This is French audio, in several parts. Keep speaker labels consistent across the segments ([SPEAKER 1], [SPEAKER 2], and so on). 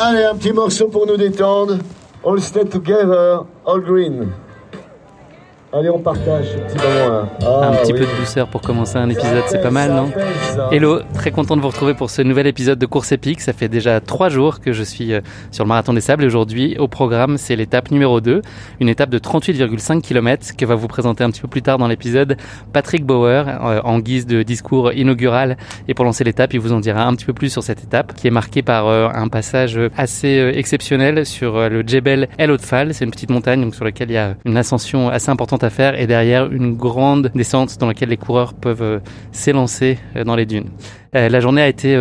[SPEAKER 1] Allez, un petit morceau pour nous détendre. All stay together, all green. Allez, on partage ce petit moment-là.
[SPEAKER 2] un petit peu de douceur pour commencer un épisode, c'est pas mal, non Hello, très content de vous retrouver pour ce nouvel épisode de Course épique. Ça fait déjà trois jours que je suis euh, sur le marathon des sables et aujourd'hui, au programme, c'est l'étape numéro 2, une étape de 38,5 km que va vous présenter un petit peu plus tard dans l'épisode Patrick Bauer euh, en guise de discours inaugural. Et pour lancer l'étape, il vous en dira un petit peu plus sur cette étape qui est marquée par euh, un passage assez exceptionnel sur le Djebel El Otfal. C'est une petite montagne donc, sur laquelle il y a une ascension assez importante à faire et derrière une grande descente dans laquelle les coureurs peuvent euh, s'élancer euh, dans les dunes. Euh, la journée a été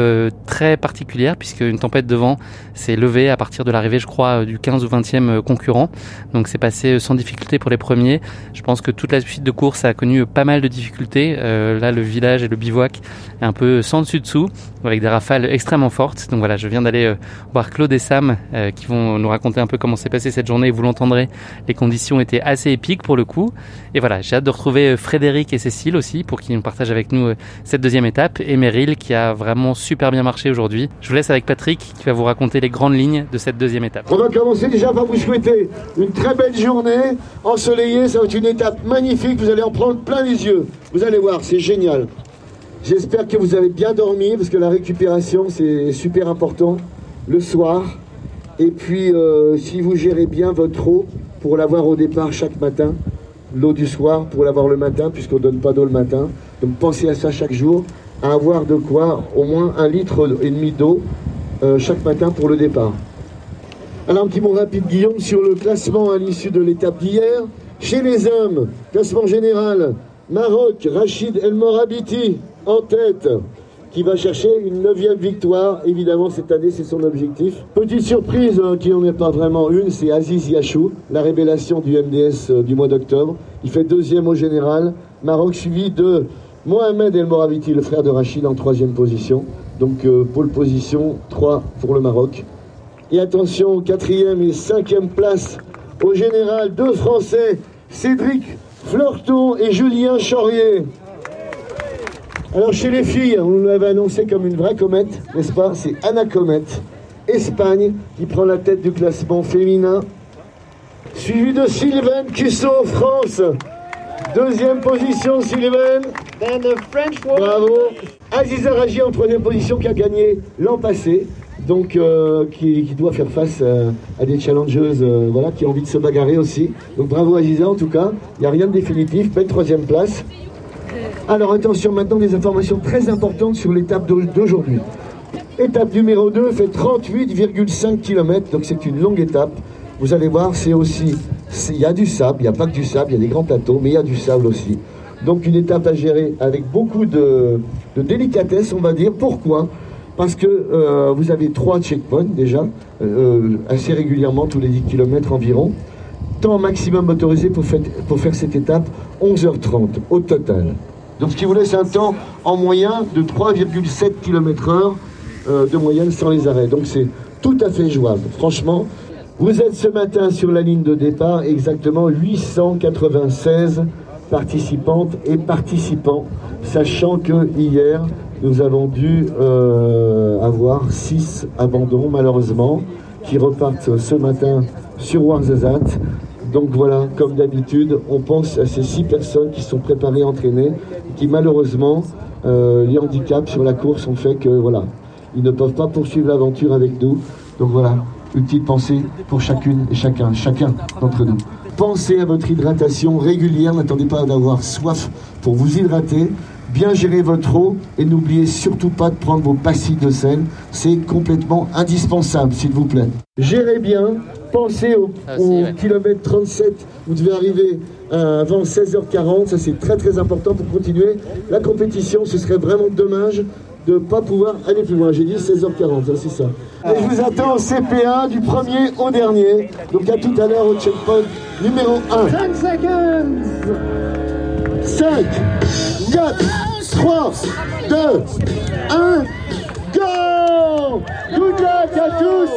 [SPEAKER 2] très particulière puisque une tempête de vent s'est levée à partir de l'arrivée, je crois, du 15 ou 20e concurrent. Donc c'est passé sans difficulté pour les premiers. Je pense que toute la suite de course a connu pas mal de difficultés. Là, le village et le bivouac est un peu sans dessus dessous, avec des rafales extrêmement fortes. Donc voilà, je viens d'aller voir Claude et Sam qui vont nous raconter un peu comment s'est passé cette journée. Vous l'entendrez, les conditions étaient assez épiques pour le coup. Et voilà, j'ai hâte de retrouver Frédéric et Cécile aussi pour qu'ils nous partagent avec nous cette deuxième étape et Meryl qui a vraiment super bien marché aujourd'hui. Je vous laisse avec Patrick qui va vous raconter les grandes lignes de cette deuxième étape.
[SPEAKER 1] On va commencer déjà par vous souhaiter une très belle journée ensoleillée. Ça va être une étape magnifique. Vous allez en prendre plein les yeux. Vous allez voir, c'est génial. J'espère que vous avez bien dormi parce que la récupération c'est super important le soir. Et puis euh, si vous gérez bien votre eau pour l'avoir au départ chaque matin, l'eau du soir pour l'avoir le matin puisqu'on ne donne pas d'eau le matin. Donc pensez à ça chaque jour à avoir de quoi au moins un litre et demi d'eau euh, chaque matin pour le départ. Alors un petit mot rapide Guillaume sur le classement à l'issue de l'étape d'hier. Chez les hommes, classement général, Maroc, Rachid El Morabiti en tête, qui va chercher une neuvième victoire. Évidemment, cette année, c'est son objectif. Petite surprise, hein, qui n'en est pas vraiment une, c'est Aziz Yachou, la révélation du MDS euh, du mois d'octobre. Il fait deuxième au général. Maroc suivi de Mohamed El Moraviti, le frère de Rachid, en troisième position. Donc euh, pole position 3 pour le Maroc. Et attention, quatrième et cinquième place au général, deux Français, Cédric Fleurton et Julien Chaurier. Alors chez les filles, on nous l'avait annoncé comme une vraie comète, n'est-ce pas? C'est Anna Comète, Espagne, qui prend la tête du classement féminin. Suivi de Sylvain Cusso, France. Deuxième position, Sylvain. Bravo. Aziza Raji en troisième position qui a gagné l'an passé. Donc, euh, qui, doit faire face euh, à des challengeuses euh, voilà, qui ont envie de se bagarrer aussi. Donc, bravo Aziza en tout cas. Il n'y a rien de définitif. Belle troisième place. Alors, attention maintenant, des informations très importantes sur l'étape d'aujourd'hui. Étape numéro 2 fait 38,5 km, donc c'est une longue étape. Vous allez voir, c'est aussi, il y a du sable, il n'y a pas que du sable, il y a des grands plateaux, mais il y a du sable aussi. Donc une étape à gérer avec beaucoup de, délicatesse, on va dire. Pourquoi? Parce que euh, vous avez trois checkpoints déjà, euh, assez régulièrement, tous les 10 km environ. Temps maximum autorisé pour, pour faire cette étape, 11h30 au total. Donc ce qui vous laisse un temps en moyen de 3,7 km heure de moyenne sans les arrêts. Donc c'est tout à fait jouable. Franchement, vous êtes ce matin sur la ligne de départ exactement 896 participantes et participants, sachant que hier, nous avons dû euh, avoir 6 abandons malheureusement, qui repartent ce matin sur Warzazat. Donc voilà, comme d'habitude, on pense à ces 6 personnes qui sont préparées, entraînées, qui malheureusement, euh, les handicaps sur la course ont fait que voilà, ils ne peuvent pas poursuivre l'aventure avec nous. Donc voilà, une petite pensée pour chacune et chacun, chacun d'entre nous. Pensez à votre hydratation régulière, n'attendez pas d'avoir soif pour vous hydrater. Bien gérer votre eau et n'oubliez surtout pas de prendre vos pastilles de sel. C'est complètement indispensable, s'il vous plaît. Gérez bien, pensez au, kilomètre 37, vous devez arriver avant 16h40, ça c'est très très important pour continuer la compétition. Ce serait vraiment dommage de ne pas pouvoir aller plus loin. J'ai dit 16h40, c'est ça. Et je vous attends au CPA du premier au dernier. Donc à tout à l'heure au checkpoint numéro 1.
[SPEAKER 3] 5 secondes
[SPEAKER 1] 5, 4, 3, 2, 1, go Good luck à tous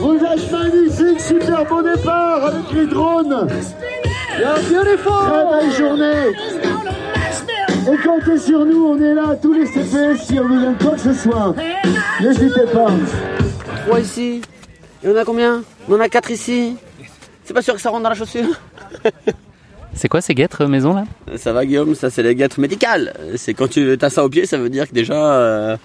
[SPEAKER 1] Vous êtes magnifiques, super beau départ avec les drones Très belle journée et comptez sur nous, on est là, tous les CPS, si on vous donne quoi que ce soit. N'hésitez pas.
[SPEAKER 4] Moi ici,
[SPEAKER 3] Et on a combien On en a 4 ici. C'est pas sûr que ça rentre dans la chaussure.
[SPEAKER 2] C'est quoi ces guêtres euh, maison là
[SPEAKER 3] Ça va Guillaume, ça c'est les guêtres médicales. C'est quand tu as ça au pied, ça veut dire que déjà euh,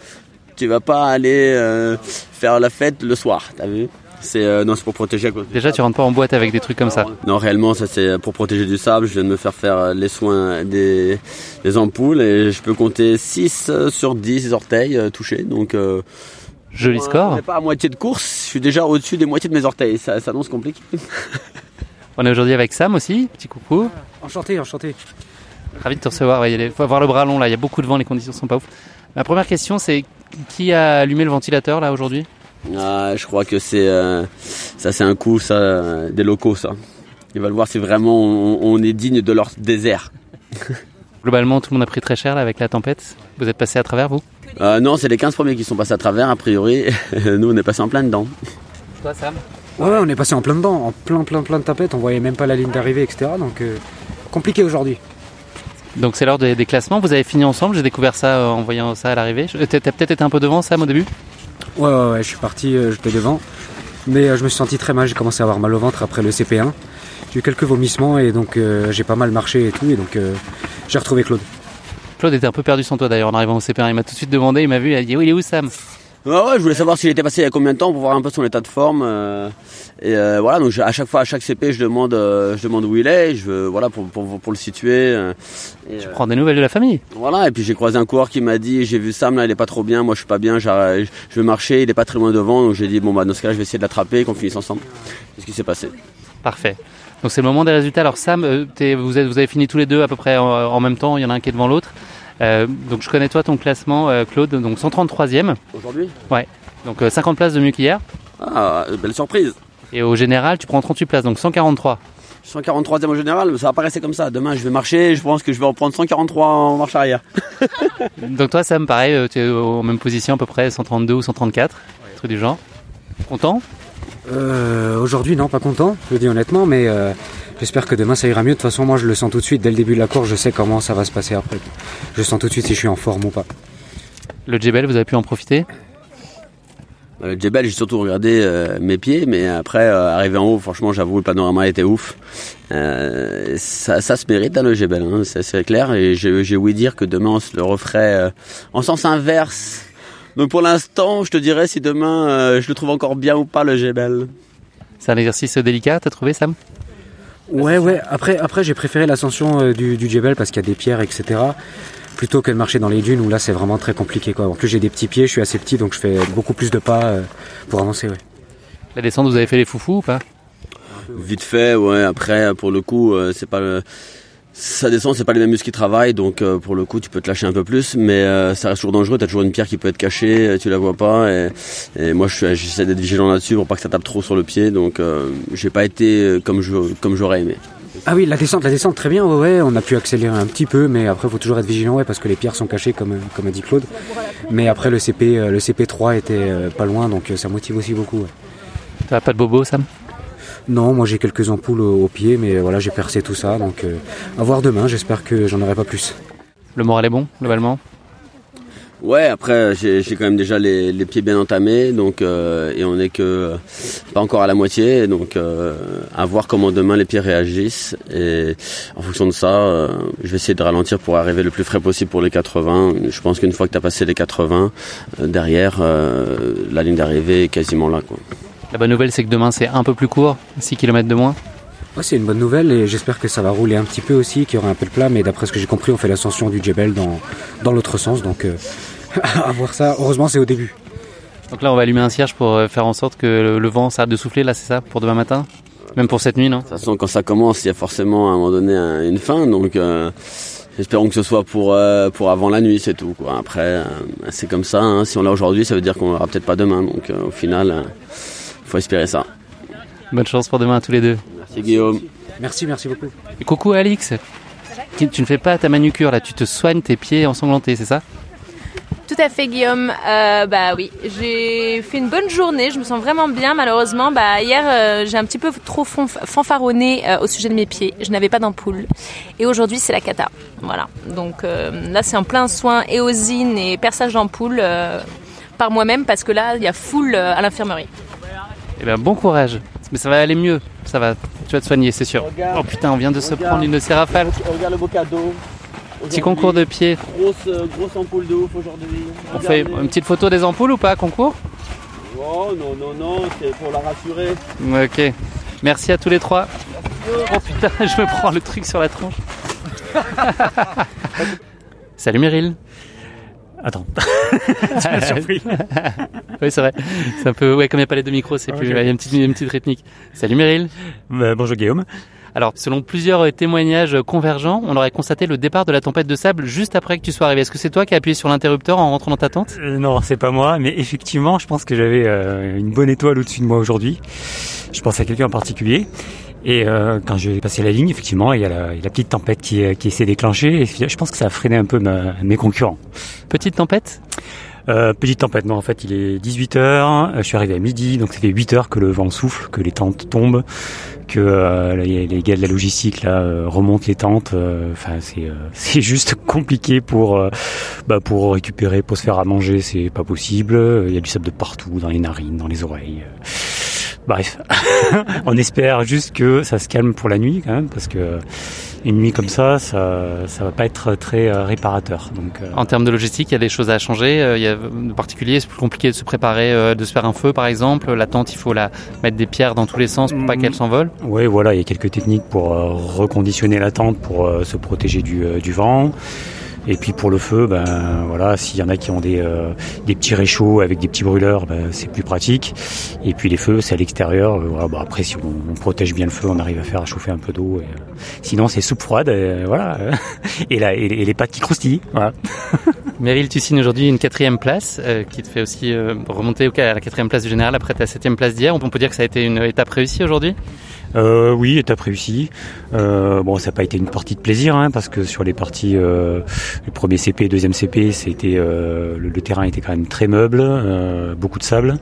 [SPEAKER 3] tu vas pas aller euh, faire la fête le soir, t'as vu? C'est non, c'est pour protéger. Quoi.
[SPEAKER 2] Déjà, tu rentres pas en boîte avec des trucs comme ça.
[SPEAKER 3] Non, réellement, ça c'est pour protéger du sable. Je viens de me faire faire les soins des, des ampoules et je peux compter 6 sur 10 orteils touchés. Donc
[SPEAKER 2] Joli score.
[SPEAKER 3] N'est pas à moitié de course, je suis déjà au-dessus des moitiés de mes orteils, ça, ça annonce compliqué.
[SPEAKER 2] on est aujourd'hui avec Sam aussi, petit coucou.
[SPEAKER 4] Enchanté, enchanté.
[SPEAKER 2] Ravi de te recevoir, il faut avoir le bras long là, il y a beaucoup de vent, les conditions sont pas ouf. Ma première question c'est qui a allumé le ventilateur là aujourd'hui?
[SPEAKER 3] Ah, Je crois que c'est euh, ça c'est un coup ça, des locaux ça. Ils veulent voir si vraiment on, est digne de leur désert.
[SPEAKER 2] Globalement tout le monde a pris très cher là avec la tempête. Vous êtes passé à travers vous?
[SPEAKER 3] Euh, non, c'est les 15 premiers qui sont passés à travers, a priori. Nous, on est passé en plein dedans.
[SPEAKER 2] Toi, Sam?
[SPEAKER 4] Ouais, on est passé en plein dedans, en plein, plein, plein de tapettes. On voyait même pas la ligne d'arrivée, etc. Donc, euh, compliqué aujourd'hui.
[SPEAKER 2] Donc, c'est l'heure des, classements. Vous avez fini ensemble. J'ai découvert ça euh, en voyant ça à l'arrivée. T'as peut-être été un peu devant, Sam, au début?
[SPEAKER 4] Ouais, ouais, ouais, je suis parti, j'étais devant. Mais je me suis senti très mal. J'ai commencé à avoir mal au ventre après le CP1. J'ai eu quelques vomissements et donc j'ai pas mal marché et tout. Et donc, j'ai retrouvé Claude.
[SPEAKER 2] Claude était un peu perdu sans toi d'ailleurs en arrivant au CP1. Il m'a tout de suite demandé, il m'a vu, il a dit oui, il est où Sam?
[SPEAKER 3] Ouais, ouais, je voulais savoir s'il était passé il y a combien de temps pour voir un peu son état de forme. Euh, et euh, voilà, donc à chaque fois, à chaque CP, je demande, euh, je demande où il est, je veux, voilà, pour, pour, pour le situer.
[SPEAKER 2] Et, tu prends des nouvelles de la famille.
[SPEAKER 3] Voilà, et puis j'ai croisé un coureur qui m'a dit, j'ai vu Sam là, il est pas trop bien, moi je suis pas bien, je veux marcher, il est pas très loin devant, donc j'ai dit bon bah dans ce cas, je vais essayer de l'attraper et qu'on finisse ensemble. C'est ce qui s'est passé.
[SPEAKER 2] Parfait. Donc c'est le moment des résultats. Alors Sam, vous, êtes, vous avez fini tous les deux à peu près en même temps, il y en a un qui est devant l'autre. Euh, donc je connais toi ton classement, euh, Claude, donc 133e.
[SPEAKER 3] Aujourd'hui
[SPEAKER 2] Ouais. Donc 50 euh, places de mieux qu'hier.
[SPEAKER 3] Ah, belle surprise.
[SPEAKER 2] Et au général, tu prends 38 places, donc 143.
[SPEAKER 3] 143e au général, ça va pas rester comme ça. Demain, je vais marcher, je pense que je vais en prendre 143 en marche arrière.
[SPEAKER 2] donc toi, Sam, pareil, tu es en même position à peu près, 132 ou 134, truc du genre. Content?
[SPEAKER 4] Aujourd'hui, non, pas content, je le dis honnêtement, mais J'espère que demain ça ira mieux. De toute façon, moi je le sens tout de suite. Dès le début de la course, je sais comment ça va se passer après. Je sens tout de suite si je suis en forme ou pas.
[SPEAKER 2] Le Djebel, vous avez pu en profiter?
[SPEAKER 3] Euh, le Djebel, j'ai surtout regardé euh, mes pieds, mais après, euh, arrivé en haut, franchement, j'avoue, le panorama était ouf. ça, se mérite, hein, le Djebel, hein, c'est clair. Et j'ai ouï dire que demain, on se le referait en sens inverse. Donc pour l'instant, je te dirais si demain, je le trouve encore bien ou pas, le Djebel.
[SPEAKER 2] C'est un exercice délicat, t'as trouvé, Sam?
[SPEAKER 4] Ouais, ouais. Après, après j'ai préféré l'ascension euh, du, du Djebel parce qu'il y a des pierres, etc. Plutôt que de marcher dans les dunes où là c'est vraiment très compliqué. Quoi. En plus j'ai des petits pieds, je suis assez petit donc je fais beaucoup plus de pas euh, pour avancer. Ouais.
[SPEAKER 2] La descente, vous avez fait les foufous ou pas?
[SPEAKER 3] Vite fait, ouais. Après, pour le coup, euh, c'est pas le ça descend, c'est pas les mêmes muscles qui travaillent, donc euh, pour le coup tu peux te lâcher un peu plus, mais euh, ça reste toujours dangereux. T'as toujours une pierre qui peut être cachée, euh, tu la vois pas, et, moi j'essaie d'être vigilant là-dessus pour pas que ça tape trop sur le pied, donc j'ai pas été comme je comme j'aurais aimé.
[SPEAKER 4] Ah oui, la descente, la descente très bien, ouais, on a pu accélérer un petit peu, mais après il faut toujours être vigilant, ouais, parce que les pierres sont cachées comme comme a dit Claude. Mais après le CP le CP3 était pas loin, donc ça motive aussi beaucoup. Ouais.
[SPEAKER 2] T'as pas de bobo, Sam?
[SPEAKER 4] Non, moi j'ai quelques ampoules au, pied, mais voilà, j'ai percé tout ça. Donc euh, à voir demain, j'espère que j'en aurai pas plus.
[SPEAKER 2] Le moral est bon, globalement?
[SPEAKER 3] Ouais, après j'ai quand même déjà les, pieds bien entamés, donc euh, et on n'est que pas encore à la moitié, donc euh, à voir comment demain les pieds réagissent et en fonction de ça, je vais essayer de ralentir pour arriver le plus frais possible pour les 80. Je pense qu'une fois que tu as passé les 80, derrière la ligne d'arrivée est quasiment là. Quoi.
[SPEAKER 2] La bonne nouvelle, c'est que demain, c'est un peu plus court, 6 km de moins.
[SPEAKER 4] Ouais, c'est une bonne nouvelle et j'espère que ça va rouler un petit peu aussi, qu'il y aura un peu de plat. Mais d'après ce que j'ai compris, on fait l'ascension du Djebel dans, dans l'autre sens. Donc, euh, à voir ça. Heureusement, c'est au début.
[SPEAKER 2] Donc là, on va allumer un cierge pour euh, faire en sorte que le vent s'arrête de souffler, là, c'est ça, pour demain matin? Même pour cette nuit, non? De
[SPEAKER 3] toute façon, quand ça commence, il y a forcément à un moment donné une fin. Donc, euh, espérons que ce soit pour, pour avant la nuit, c'est tout. Quoi. Après, c'est comme ça. Hein. Si on l'a aujourd'hui, ça veut dire qu'on l'aura peut-être pas demain. Donc, au final faut espérer ça.
[SPEAKER 2] Bonne chance pour demain à tous les deux.
[SPEAKER 3] Merci Guillaume.
[SPEAKER 4] Merci, merci beaucoup.
[SPEAKER 2] Et coucou Alix. Tu ne fais pas ta manucure là, tu te soignes tes pieds ensanglantés, c'est ça?
[SPEAKER 5] Tout à fait Guillaume. Euh, bah oui, j'ai fait une bonne journée, je me sens vraiment bien. Malheureusement, bah hier euh, j'ai un petit peu trop fanfaronné euh, au sujet de mes pieds. Je n'avais pas d'ampoule et aujourd'hui c'est la cata. Voilà. Donc là c'est en plein soin éosine et perçage d'ampoule par moi-même parce que là il y a foule à l'infirmerie.
[SPEAKER 2] Eh bien, bon courage. Mais ça va aller mieux. Ça va. Tu vas te soigner, c'est sûr.
[SPEAKER 3] Regarde.
[SPEAKER 2] oh putain, on vient de se prendre une de ces rafales.
[SPEAKER 3] Regarde le beau cadeau.
[SPEAKER 2] Petit concours de pied.
[SPEAKER 3] Grosse, euh, grosse ampoule de ouf aujourd'hui.
[SPEAKER 2] On fait une petite photo des ampoules ou pas, concours
[SPEAKER 3] Oh non, non, non, c'est pour la rassurer.
[SPEAKER 2] Ok. Merci à tous les trois. Oh putain, je me prends le truc sur la tronche. Salut Meryl.
[SPEAKER 6] Attends.
[SPEAKER 2] surpris. oui, c'est vrai. C'est un peu, ouais, comme il n'y a pas les deux micros, c'est plus, il y a une petite, une petite rythmique. Salut Meryl.
[SPEAKER 6] Bah, bonjour Guillaume.
[SPEAKER 2] Alors, selon plusieurs témoignages convergents, on aurait constaté le départ de la tempête de sable juste après que tu sois arrivé. Est-ce que c'est toi qui as appuyé sur l'interrupteur en rentrant dans ta tente?
[SPEAKER 6] Euh, non, c'est pas moi, mais effectivement, je pense que j'avais euh, une bonne étoile au-dessus de moi aujourd'hui. Je pense à quelqu'un en particulier. Et euh, quand j'ai passé la ligne, effectivement, il y a la, la petite tempête qui, euh, qui s'est déclenchée. Et je pense que ça a freiné un peu ma- mes concurrents.
[SPEAKER 2] Petite tempête?
[SPEAKER 6] Euh, petite tempête, non, en fait, il est 18h, je suis arrivé à midi, donc ça fait 8 heures que le vent souffle, que les tentes tombent, que euh, les, les gars de la logistique là euh, remontent les tentes. euh, Enfin, c'est euh, c'est juste compliqué pour euh, bah, pour récupérer, pour se faire à manger, c'est pas possible. Il y a du sable de partout, dans les narines, dans les oreilles. Bref, on espère juste que ça se calme pour la nuit quand même, parce que une nuit comme ça, ça, ça va pas être très euh, réparateur. Donc, euh,
[SPEAKER 2] En termes de logistique, il y a des choses à changer. Euh, Il y a de particulier, c'est plus compliqué de se préparer, de se faire un feu par exemple. La tente, il faut la mettre des pierres dans tous les sens pour pas qu'elle s'envole.
[SPEAKER 6] Oui, voilà, il y a quelques techniques pour reconditionner la tente pour se protéger du, du vent. Et puis pour le feu, ben voilà, s'il y en a qui ont des, euh, des petits réchauds avec des petits brûleurs, ben, c'est plus pratique. Et puis les feux, c'est à l'extérieur. Euh, Voilà, bah, après, si on, protège bien le feu, on arrive à faire chauffer un peu d'eau. euh, sinon, c'est soupe froide, euh, voilà. et, la, et, les- pâtes qui croustillent. Voilà.
[SPEAKER 2] Meryl, tu signes aujourd'hui une quatrième place qui te fait aussi remonter au- à la quatrième place du général après ta septième place d'hier. On peut dire que ça a été une étape réussie aujourd'hui?
[SPEAKER 6] Euh, oui, étape réussie. Euh, bon, ça n'a pas été une partie de plaisir, hein, parce que sur les parties, euh, le premier CP, deuxième CP, c'était euh, le, terrain était quand même très meuble, euh, beaucoup de sable.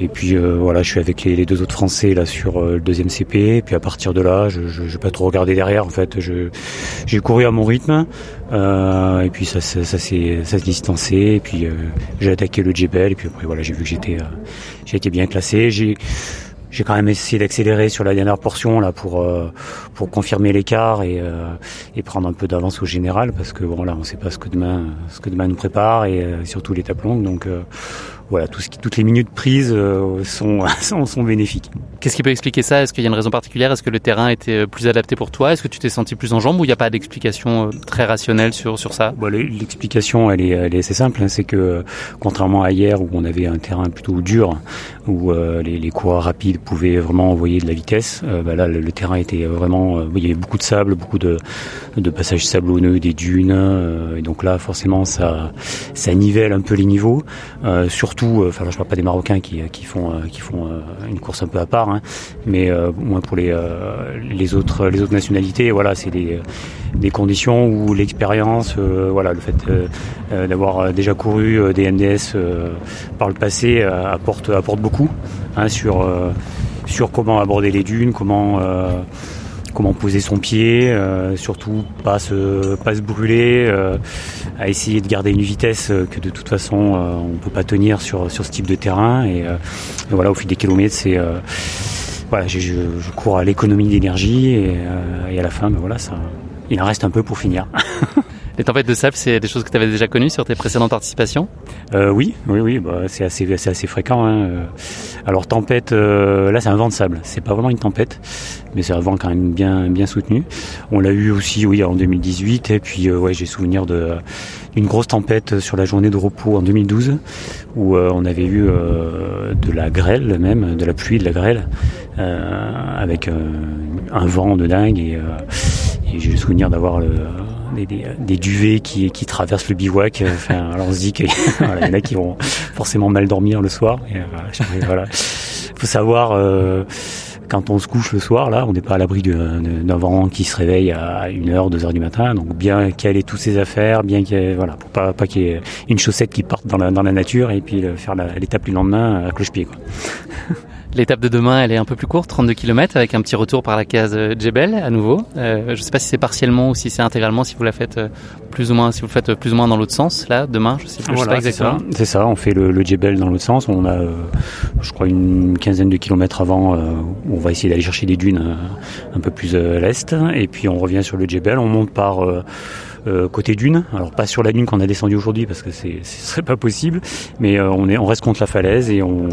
[SPEAKER 6] Et puis euh, voilà, je suis avec les, deux autres Français là sur le deuxième CP. Et puis à partir de là, je n'ai pas trop regardé derrière. En fait, j'ai couru à mon rythme. Et puis ça, ça, ça s'est ça s'est distancé. Et puis j'ai attaqué le Jebel. Et puis après voilà, j'ai vu que j'étais j'ai été bien classé. J'ai j'ai quand même essayé d'accélérer sur la dernière portion là pour euh, pour confirmer l'écart et euh, et prendre un peu d'avance au général parce que bon là on sait pas ce que demain ce que demain nous prépare et euh, surtout l'étape longue. Donc euh, voilà tout ce qui, toutes les minutes prises euh, sont, sont sont bénéfiques.
[SPEAKER 2] Qu'est-ce qui peut expliquer ça? Est-ce qu'il y a une raison particulière? Est-ce que le terrain était euh, plus adapté pour toi? Est-ce que tu t'es senti plus en jambes ou il n'y a pas d'explication très rationnelle sur, sur ça?
[SPEAKER 6] Bon, l- l'explication elle est elle est assez simple hein, c'est que contrairement à hier où on avait un terrain plutôt dur où euh, les, les rapides pouvaient vraiment envoyer de la vitesse. Euh, bah là le, le terrain était vraiment euh, il y avait beaucoup de sable beaucoup de de passages sablonneux des dunes euh, et donc là forcément ça ça nivelle un peu les niveaux. Euh, surtout enfin je parle pas des marocains qui qui font qui font une course un peu à part hein, mais euh, moins pour les les autres les autres nationalités voilà c'est des des conditions où l'expérience voilà le fait d'avoir déjà couru des euh, par le passé apporte apporte beaucoup hein, sur euh, sur comment aborder les dunes comment euh, poser son pied, euh, surtout pas se pas se brûler, à essayer de garder une vitesse que de toute façon on peut pas tenir sur ce type de terrain et, voilà au fil des kilomètres c'est je, cours à l'économie d'énergie et, et à la fin ben voilà ça il en reste un peu pour finir.
[SPEAKER 2] Les tempêtes de sable, c'est des choses que tu avais déjà connues sur tes précédentes participations
[SPEAKER 6] Euh, oui, oui, oui, bah, c'est assez, assez fréquent. Hein. Euh, Alors tempête, euh, là c'est un vent de sable. C'est pas vraiment une tempête, mais c'est un vent quand même bien, bien soutenu. On l'a eu aussi, oui, en 2018. Et puis, euh, ouais, j'ai souvenir de d'une grosse tempête sur la journée de repos en 2012, où euh, on avait eu de la grêle même, de la pluie, de la grêle, euh, avec un vent de dingue. Et, et j'ai le souvenir d'avoir le des, des, des duvets qui, qui traversent le bivouac. Enfin, alors on se dit qu'il voilà, y en a qui vont forcément mal dormir le soir. Et, euh, voilà, faut savoir euh, quand on se couche le soir, là, on n'est pas à l'abri d'un vent qui se réveille à 1h, 2h du matin. Donc bien caler toutes ses affaires, bien qu'il voilà, pour pas, pas qu'il y ait une chaussette qui parte dans la, dans la nature et puis faire l'étape du lendemain à cloche-pied.
[SPEAKER 2] L'étape de demain, elle est un peu plus courte, 32 km, avec un petit retour par la case euh, Djebel à nouveau. Euh, je ne sais pas si c'est partiellement ou si c'est intégralement, si vous la faites euh, plus ou moins, si vous le faites plus ou moins dans l'autre sens, là, demain, je sais, je sais pas exactement.
[SPEAKER 6] C'est ça, on fait le, le Djebel dans l'autre sens. On a, je crois, une quinzaine de kilomètres avant, où on va essayer d'aller chercher des dunes un peu plus à l'est, et puis on revient sur le Djebel, on monte par euh, côté dune. Alors pas sur la dune qu'on a descendu aujourd'hui parce que c'est, ce serait pas possible, mais euh, on, est, on reste contre la falaise et on,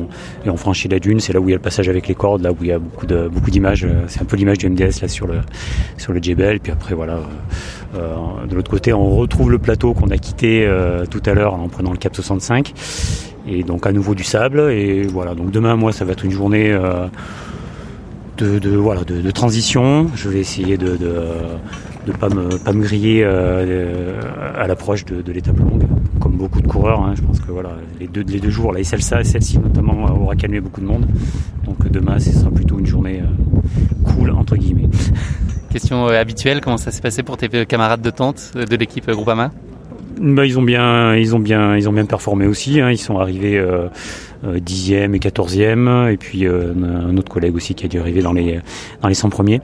[SPEAKER 6] franchit la dune. C'est là où il y a le passage avec les cordes, là où il y a beaucoup de beaucoup d'images. Euh, c'est un peu l'image du MDS là sur le sur. Puis après voilà, de l'autre côté on retrouve le plateau qu'on a quitté tout à l'heure en prenant le cap 65 et donc à nouveau du sable. Et voilà donc demain moi ça va être une journée de, voilà de, transition. Je vais essayer de de pas me pas me griller euh, à l'approche de, de l'étape longue, comme beaucoup de coureurs. Hein, je pense que voilà les deux les deux jours, là et celle-ci notamment aura calmé beaucoup de monde. Donc demain, ce sera plutôt une journée euh, cool entre guillemets.
[SPEAKER 2] Question euh, habituelle, comment ça s'est passé pour tes camarades de tente de l'équipe Groupama?
[SPEAKER 6] Bah, ils ont bien, ils ont bien, ils ont bien performé aussi. Hein. Ils sont arrivés euh, euh, dixième et quatorzième, et puis euh, un autre collègue aussi qui a dû arriver dans les dans les 100 premiers.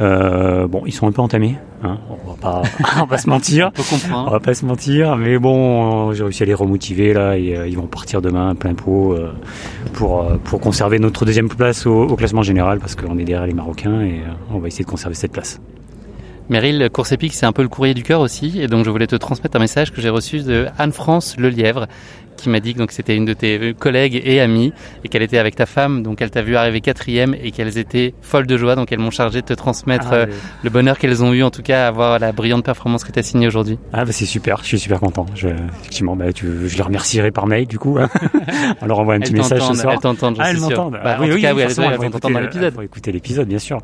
[SPEAKER 6] Euh, bon, ils sont un peu entamés. Hein. On va pas, on va se mentir.
[SPEAKER 2] on
[SPEAKER 6] va pas se mentir, mais bon, j'ai réussi à les remotiver là, et ils vont partir demain plein pot pour pour conserver notre deuxième place au, au classement général parce qu'on est derrière les Marocains et on va essayer de conserver cette place.
[SPEAKER 2] Meryl, Course Épique, c'est un peu le courrier du cœur aussi, et donc je voulais te transmettre un message que j'ai reçu de Anne-France Lelièvre, qui m'a dit que c'était une de tes collègues et amies et qu'elle était avec ta femme, donc elle t'a vu arriver quatrième et qu'elles étaient folles de joie, donc elles m'ont chargé de te transmettre ah, euh, le bonheur qu'elles ont eu en tout cas à voir la brillante performance que tu as signée aujourd'hui.
[SPEAKER 6] Ah bah c'est super, je suis super content. Je, effectivement, bah, tu, je les remercierai par mail du coup. on leur envoie un petit message ce soir.
[SPEAKER 2] Elles t'entendent,
[SPEAKER 6] ah, elles m'entendent.
[SPEAKER 2] Bah, oui, en tout cas, oui, elles, vont t'entendre dans l'épisode.
[SPEAKER 6] écouter l'épisode, bien sûr.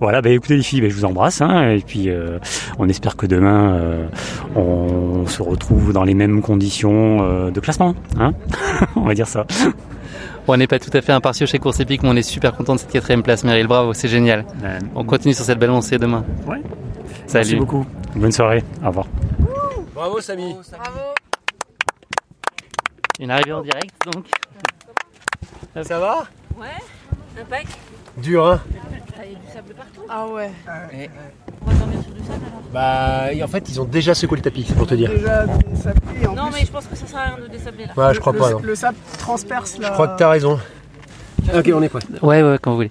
[SPEAKER 6] Voilà, bah écoutez les filles, bah, je vous embrasse hein, et puis euh, on espère que demain euh, on se retrouve dans les mêmes conditions de classement. Hein on va dire ça.
[SPEAKER 2] on n'est pas tout à fait impartiaux chez Course Épique, mais on est super content de cette quatrième place, Meryl. Bravo, c'est génial. On continue sur cette belle lancée demain.
[SPEAKER 6] Ouais. Salut. Merci beaucoup. Bonne soirée. Au revoir.
[SPEAKER 7] Bravo, Samy.
[SPEAKER 8] Bravo.
[SPEAKER 2] Une arrivée en direct, donc.
[SPEAKER 7] Ça va?
[SPEAKER 8] Ouais. Impec.
[SPEAKER 7] Dur, hein?
[SPEAKER 8] ah, Il y a du sable partout. Ah ouais.
[SPEAKER 7] On va dormir sur du sable alors Bah, en fait, ils ont déjà secoué le tapis, c'est pour te dire.
[SPEAKER 8] Déjà non, mais je pense que ça sert à rien de désabler là.
[SPEAKER 7] Ouais, je crois
[SPEAKER 9] le,
[SPEAKER 7] pas. Non.
[SPEAKER 9] Le sable transperce là.
[SPEAKER 7] Je crois que t'as raison. Ok, on est prêt.
[SPEAKER 2] Ouais, ouais, quand vous voulez.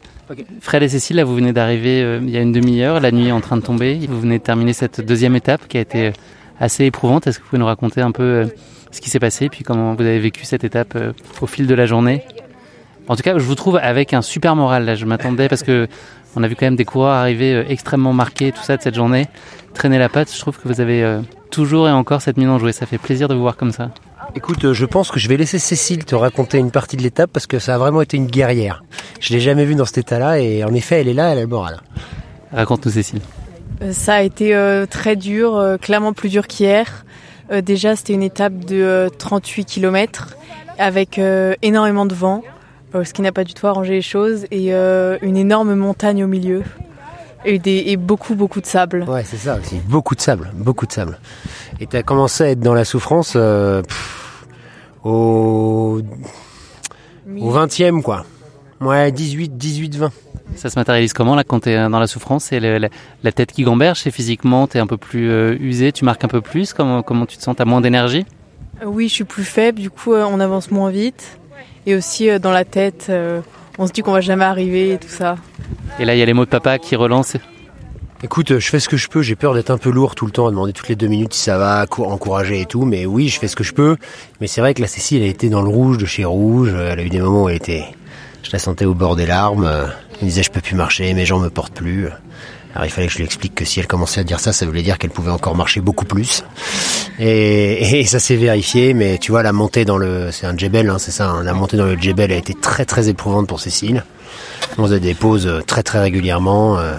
[SPEAKER 2] Fred et Cécile, là, vous venez d'arriver euh, il y a une demi-heure. La nuit est en train de tomber. Vous venez de terminer cette deuxième étape qui a été euh, assez éprouvante. Est-ce que vous pouvez nous raconter un peu euh, ce qui s'est passé, puis comment vous avez vécu cette étape au fil de la journée? En tout cas, je vous trouve avec un super moral. Là, je m'attendais parce que on a vu quand même des coureurs arriver extrêmement marqués, tout ça de cette journée, traîner la patte. Je trouve que vous avez toujours et encore cette mine en jouer. Ça fait plaisir de vous voir comme ça.
[SPEAKER 7] Écoute, je pense que je vais laisser Cécile te raconter une partie de l'étape parce que ça a vraiment été une guerrière. Je l'ai jamais vue dans cet état-là et en effet, elle est là, elle a le moral.
[SPEAKER 2] Raconte-nous Cécile.
[SPEAKER 10] Euh, ça a été euh, très dur, euh, clairement plus dur qu'hier. déjà, c'était une étape de 38 km avec énormément de vent, ce qui n'a pas du tout arrangé les choses, et une énorme montagne au milieu. Et, des, et, beaucoup, beaucoup de sable.
[SPEAKER 7] Ouais, c'est ça aussi. Beaucoup de sable, beaucoup de sable. Et tu as commencé à être dans la souffrance au, au 20e, quoi. Ouais, 18, 18, 20.
[SPEAKER 2] Ça se matérialise comment là quand tu es dans la souffrance? C'est la, tête qui gamberge et physiquement tu es un peu plus euh, usé, tu marques un peu plus? Comment, comment tu te sens? Tu as moins d'énergie?
[SPEAKER 10] Euh, Oui, je suis plus faible, du coup euh, on avance moins vite. Et aussi dans la tête, on se dit qu'on va jamais arriver et tout ça.
[SPEAKER 2] Et là il y a les mots de papa qui relancent
[SPEAKER 7] Écoute, je fais ce que je peux. J'ai peur d'être un peu lourd tout le temps, à demander toutes les deux minutes si ça va, encourager et tout. Mais oui, je fais ce que je peux. Mais c'est vrai que la Cécile, elle a été dans le rouge de chez Rouge. Elle a eu des moments où elle était, je la sentais au bord des larmes. Elle me disait, je peux plus marcher, mes jambes me portent plus. Alors il fallait que je lui explique que si elle commençait à dire ça, ça voulait dire qu'elle pouvait encore marcher beaucoup plus. Et, ça s'est vérifié, mais tu vois, la montée dans le, c'est un djebel, hein, c'est ça, hein. la montée dans le djebel a été très très éprouvante pour Cécile. On faisait des pauses très très régulièrement. Euh,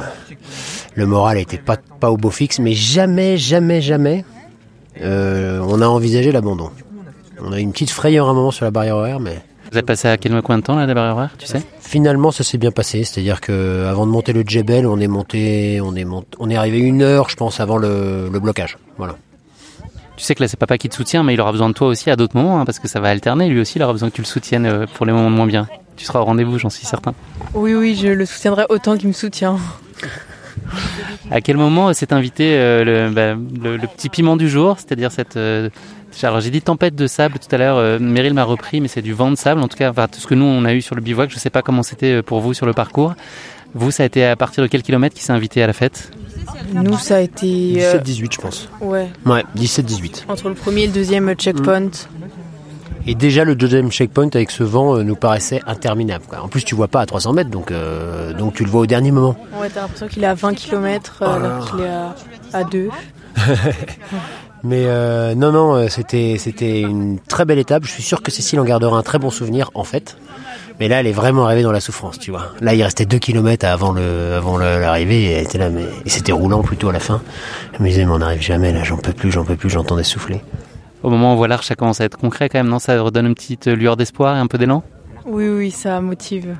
[SPEAKER 7] le moral était pas, pas au beau fixe, mais jamais, jamais, jamais, euh, on a envisagé l'abandon. On a eu une petite frayeur à un moment sur la barrière horaire, mais...
[SPEAKER 2] Vous êtes passé à quel coin de temps, là, la barrière horaire, tu sais?
[SPEAKER 7] Finalement, ça s'est bien passé. C'est-à-dire que avant de monter le Djebel, on est monté, on est on est arrivé une heure, je pense, avant le, blocage. Voilà.
[SPEAKER 2] Tu sais que là, c'est papa qui te soutient, mais il aura besoin de toi aussi à d'autres moments, hein, parce que ça va alterner. Lui aussi, il aura besoin que tu le soutiennes euh, pour les moments de moins bien. tu seras au rendez-vous, j'en suis certain.
[SPEAKER 10] Oui, oui, je le soutiendrai autant qu'il me soutient.
[SPEAKER 2] À quel moment s'est invité euh, bah, le, le, petit piment du jour, c'est-à-dire cette... Euh, alors j'ai dit tempête de sable tout à l'heure, euh, Meryl m'a repris, mais c'est du vent de sable, en tout cas, enfin, tout ce que nous on a eu sur le bivouac, je ne sais pas comment c'était pour vous sur le parcours. Vous, ça a été à partir de quel kilomètre qui s'est invité à la fête?
[SPEAKER 10] Nous, ça a été...
[SPEAKER 7] 17-18, je pense.
[SPEAKER 10] Ouais.
[SPEAKER 7] Ouais, 17-18.
[SPEAKER 10] Entre le premier et le deuxième checkpoint.
[SPEAKER 7] Et déjà le deuxième checkpoint avec ce vent euh, nous paraissait interminable. Quoi. En plus tu vois pas à 300 mètres donc, euh, donc tu le vois au dernier moment.
[SPEAKER 10] Ouais t'as l'impression qu'il est à 20 km euh, alors qu'il est à, à 2.
[SPEAKER 7] Mais euh, non non c'était c'était une très belle étape. Je suis sûr que Cécile en gardera un très bon souvenir en fait. Mais là elle est vraiment arrivée dans la souffrance tu vois. Là il restait 2 km avant le avant l'arrivée et elle était là mais et c'était roulant plutôt à la fin. Elle me disait mais on n'arrive jamais là j'en peux plus j'en peux plus j'entendais souffler
[SPEAKER 2] au moment où on voit l'arche, ça commence à être concret quand même, non? Ça redonne une petite lueur d'espoir et un peu d'élan?
[SPEAKER 10] Oui, oui, ça motive.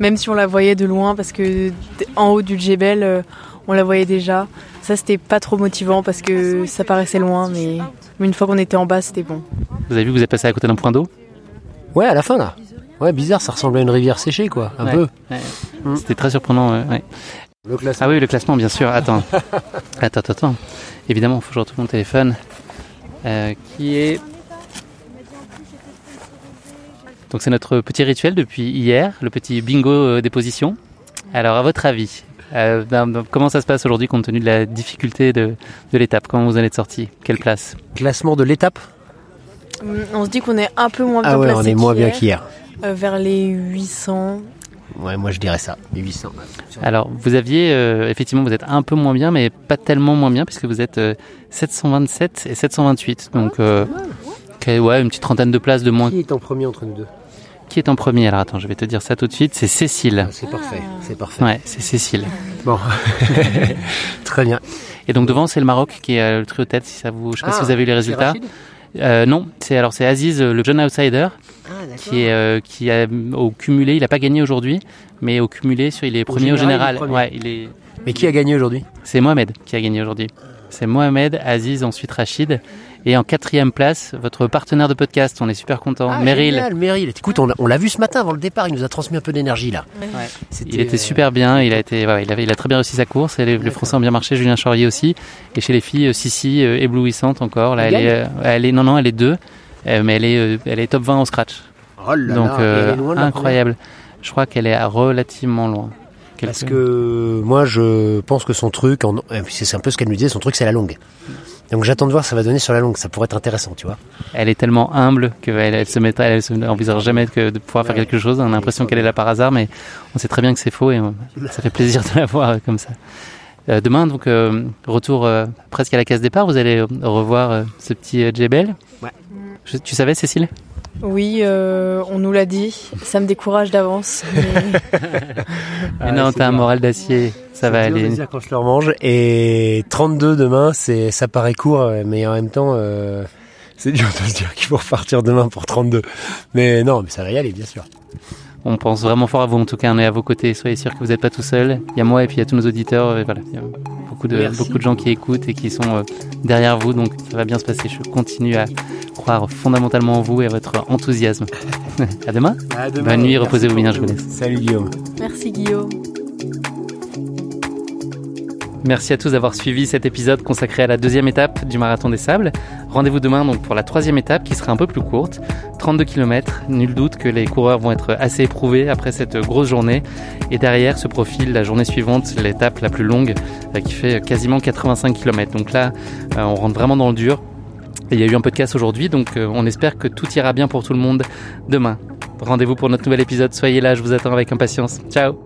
[SPEAKER 10] Même si on la voyait de loin, parce que en haut du Djebel, euh, on la voyait déjà. Ça, c'était pas trop motivant parce que ça paraissait loin, mais une fois qu'on était en bas, c'était bon.
[SPEAKER 2] Vous avez vu, vous êtes passé à côté d'un point d'eau?
[SPEAKER 7] Ouais, à la fin là. Ouais, bizarre, ça ressemblait à une rivière séchée, quoi, un peu.
[SPEAKER 2] Mm. C'était très surprenant. Ouais.
[SPEAKER 7] Le classement.
[SPEAKER 2] Ah oui, le classement, bien sûr. Attends, attends, attends. Évidemment, il faut que je retrouve mon téléphone. Euh, qui est donc c'est notre petit rituel depuis hier, le petit bingo euh, des positions. Alors à votre avis, euh, comment ça se passe aujourd'hui compte tenu de la difficulté de, de l'étape? Comment vous allez être sorti? Quelle place?
[SPEAKER 7] Classement de l'étape?
[SPEAKER 10] On se dit qu'on est un peu moins bien
[SPEAKER 7] ah ouais,
[SPEAKER 10] placé
[SPEAKER 7] on est moins bien qu'hier.
[SPEAKER 10] vers les 800.
[SPEAKER 7] Ouais, moi je dirais ça, les 800.
[SPEAKER 2] Alors, vous aviez, euh, effectivement, vous êtes un peu moins bien, mais pas tellement moins bien, puisque vous êtes 727 euh, et 728. Donc, euh, ouais, une petite trentaine de places de moins.
[SPEAKER 7] Qui est en premier entre nous deux?
[SPEAKER 2] Qui est en premier Alors, attends, je vais te dire ça tout de suite. C'est Cécile.
[SPEAKER 7] Ah, c'est parfait, c'est parfait.
[SPEAKER 2] Ouais, c'est Cécile.
[SPEAKER 7] Bon, très bien.
[SPEAKER 2] Et donc, devant, c'est le Maroc qui est le trio tête, si ça vous... Je sais pas si
[SPEAKER 7] Ah,
[SPEAKER 2] vous avez eu les résultats. Euh, non, c'est alors c'est Aziz, le jeune outsider, qui est euh, qui a au cumulé, il a pas gagné aujourd'hui, mais au cumulé, sur, il est premier au
[SPEAKER 7] général,
[SPEAKER 2] général.
[SPEAKER 7] il est premier.
[SPEAKER 2] ouais, il est.
[SPEAKER 7] Mais qui a gagné aujourd'hui?
[SPEAKER 2] C'est Mohamed qui a gagné aujourd'hui. C'est Mohamed, Aziz, ensuite Rachid. Et en quatrième place, votre partenaire de podcast, on est super content,
[SPEAKER 7] ah,
[SPEAKER 2] Meryl.
[SPEAKER 7] Génial, Meryl. Écoute, on, on l'a vu ce matin avant le départ, il nous a transmis un peu d'énergie là.
[SPEAKER 2] Il était super bien, il a été, ouais, il, avait, il a très bien réussi sa course. Et les, les Français ont bien marché, Julien Chaurier aussi. Et chez les filles, euh, Sissi, euh, éblouissante encore. Là,
[SPEAKER 7] Elle
[SPEAKER 2] elle, est,
[SPEAKER 7] gagne
[SPEAKER 2] euh, elle est, non, non, elle est deux, euh, mais elle est, euh, elle est top 20 au scratch.
[SPEAKER 7] Oh là
[SPEAKER 2] Donc
[SPEAKER 7] là,
[SPEAKER 2] euh,
[SPEAKER 7] elle est loin
[SPEAKER 2] incroyable. Je crois qu'elle est relativement loin.
[SPEAKER 7] Parce que moi je pense que son truc, en- c'est un peu ce qu'elle nous disait, son truc c'est la longue. Donc j'attends de voir ce que ça va donner sur la longue, ça pourrait être intéressant, tu vois.
[SPEAKER 2] Elle est tellement humble qu'elle elle se mettra, elle se envisage jamais que de pouvoir faire quelque chose. On a l'impression qu'elle est là par hasard, mais on sait très bien que c'est faux et ça fait plaisir de la voir comme ça. Euh, demain, donc euh, retour euh, presque à la case départ. Vous allez revoir ce petit Jebel.
[SPEAKER 7] Ouais.
[SPEAKER 2] Je- tu savais, Cécile?
[SPEAKER 10] Oui, euh, on nous l'a dit. Ça me décourage d'avance. mais-
[SPEAKER 2] Mais non, t'as un moral d'acier. Ça va aller.
[SPEAKER 7] plaisir quand je le remange. Et 32 demain, c'est ça paraît court, mais en même temps, euh, c'est dur de se dire qu'il faut repartir demain pour 32. Mais non, mais ça va y aller, bien sûr.
[SPEAKER 2] On pense vraiment fort à vous. En tout cas, on est à vos côtés. Soyez sûrs que vous n'êtes pas tout seul. Il y a moi et puis il y a tous nos auditeurs. Et voilà, beaucoup de
[SPEAKER 7] Merci.
[SPEAKER 2] beaucoup de gens qui écoutent et qui sont euh, derrière vous. Donc ça va bien se passer. Je continue à croire fondamentalement en vous et à votre enthousiasme. à demain. Bonne nuit, reposez-vous bien, je vous laisse.
[SPEAKER 7] Salut Guillaume.
[SPEAKER 10] Merci Guillaume.
[SPEAKER 2] Merci à tous d'avoir suivi cet épisode consacré à la deuxième étape du Marathon des Sables. Rendez-vous demain donc pour la troisième étape qui sera un peu plus courte, 32 km. Nul doute que les coureurs vont être assez éprouvés après cette grosse journée. Et derrière se profile la journée suivante, l'étape la plus longue euh, qui fait quasiment 85 km. Donc là, euh, on rentre vraiment dans le dur. Il y a eu un podcast aujourd'hui, donc euh, on espère que tout ira bien pour tout le monde demain. Rendez-vous pour notre nouvel épisode. Soyez là, je vous attends avec impatience. Ciao